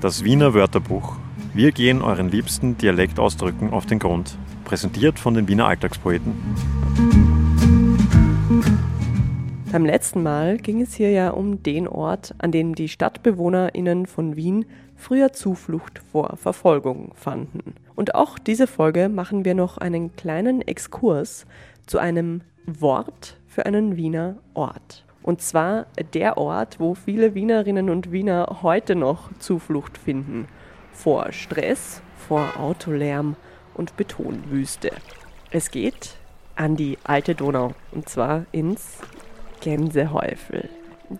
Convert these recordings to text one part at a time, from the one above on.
Das Wiener Wörterbuch. Wir gehen euren liebsten Dialektausdrücken auf den Grund. Präsentiert von den Wiener Alltagspoeten. Beim letzten Mal ging es hier ja um den Ort, an dem die StadtbewohnerInnen von Wien früher Zuflucht vor Verfolgung fanden. Und auch diese Folge machen wir noch einen kleinen Exkurs zu einem Wort für einen Wiener Ort. Und zwar der Ort, wo viele Wienerinnen und Wiener heute noch Zuflucht finden. Vor Stress, vor Autolärm und Betonwüste. Es geht an die alte Donau und zwar ins Gänsehäufel.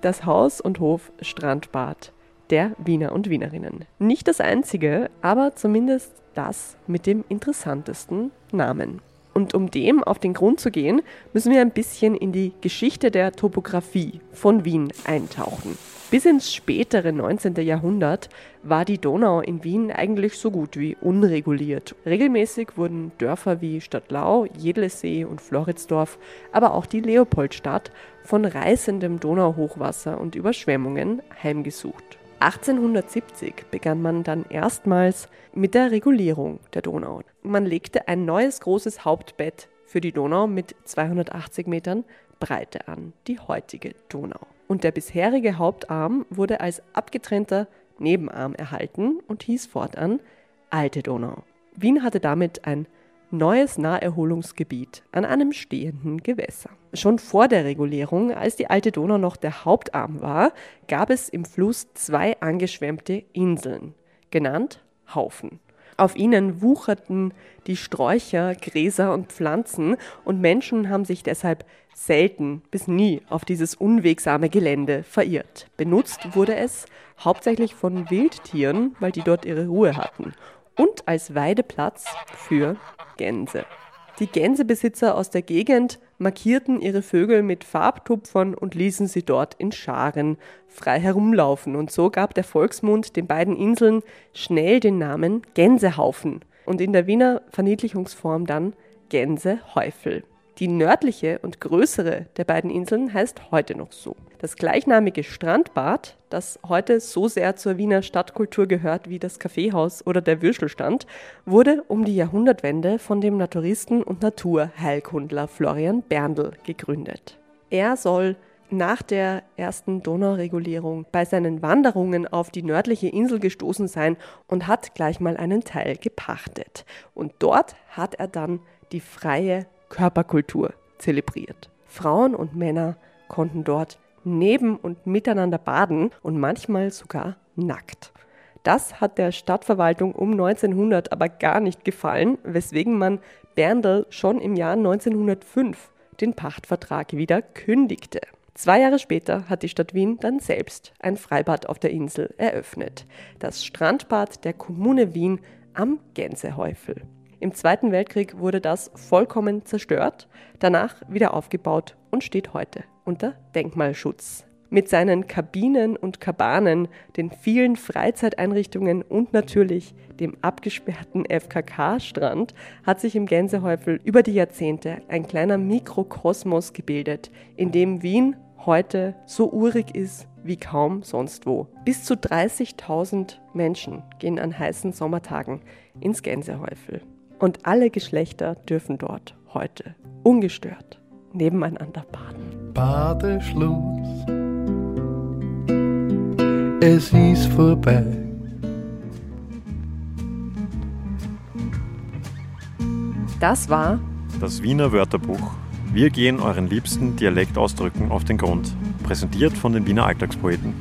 Das Haus und Hof Strandbad der Wiener und Wienerinnen. Nicht das einzige, aber zumindest das mit dem interessantesten Namen. Und um dem auf den Grund zu gehen, müssen wir ein bisschen in die Geschichte der Topographie von Wien eintauchen. Bis ins spätere 19. Jahrhundert war die Donau in Wien eigentlich so gut wie unreguliert. Regelmäßig wurden Dörfer wie Stadtlau, Jedlesee und Floridsdorf, aber auch die Leopoldstadt von reißendem Donauhochwasser und Überschwemmungen heimgesucht. 1870 begann man dann erstmals mit der Regulierung der Donau. Man legte ein neues großes Hauptbett für die Donau mit 280 Metern Breite an, die heutige Donau. Und der bisherige Hauptarm wurde als abgetrennter Nebenarm erhalten und hieß fortan Alte Donau. Wien hatte damit ein neues Naherholungsgebiet an einem stehenden Gewässer. Schon vor der Regulierung, als die alte Donau noch der Hauptarm war, gab es im Fluss zwei angeschwemmte Inseln, genannt Haufen. Auf ihnen wucherten die Sträucher, Gräser und Pflanzen und Menschen haben sich deshalb selten bis nie auf dieses unwegsame Gelände verirrt. Benutzt wurde es hauptsächlich von Wildtieren, weil die dort ihre Ruhe hatten und als Weideplatz für Gänse. Die Gänsebesitzer aus der Gegend markierten ihre Vögel mit Farbtupfern und ließen sie dort in Scharen frei herumlaufen. Und so gab der Volksmund den beiden Inseln schnell den Namen Gänsehaufen und in der Wiener Verniedlichungsform dann Gänsehäufel. Die nördliche und größere der beiden Inseln heißt heute noch so. Das gleichnamige Strandbad, das heute so sehr zur Wiener Stadtkultur gehört wie das Kaffeehaus oder der Würstelstand, wurde um die Jahrhundertwende von dem Naturisten und Naturheilkundler Florian Berndl gegründet. Er soll nach der ersten Donauregulierung bei seinen Wanderungen auf die nördliche Insel gestoßen sein und hat gleich mal einen Teil gepachtet. Und dort hat er dann die freie Körperkultur zelebriert. Frauen und Männer konnten dort neben und miteinander baden und manchmal sogar nackt. Das hat der Stadtverwaltung um 1900 aber gar nicht gefallen, weswegen man Berndl schon im Jahr 1905 den Pachtvertrag wieder kündigte. Zwei Jahre später hat die Stadt Wien dann selbst ein Freibad auf der Insel eröffnet. Das Strandbad der Kommune Wien am Gänsehäufel. Im Zweiten Weltkrieg wurde das vollkommen zerstört, danach wieder aufgebaut und steht heute unter Denkmalschutz. Mit seinen Kabinen und Kabanen, den vielen Freizeiteinrichtungen und natürlich dem abgesperrten FKK-Strand hat sich im Gänsehäufel über die Jahrzehnte ein kleiner Mikrokosmos gebildet, in dem Wien heute so urig ist wie kaum sonst wo. Bis zu 30.000 Menschen gehen an heißen Sommertagen ins Gänsehäufel. Und alle Geschlechter dürfen dort heute ungestört nebeneinander baden. Badeschluss, es ist vorbei. Das war das Wiener Wörterbuch. Wir gehen euren liebsten Dialektausdrücken auf den Grund. Präsentiert von den Wiener Alltagspoeten.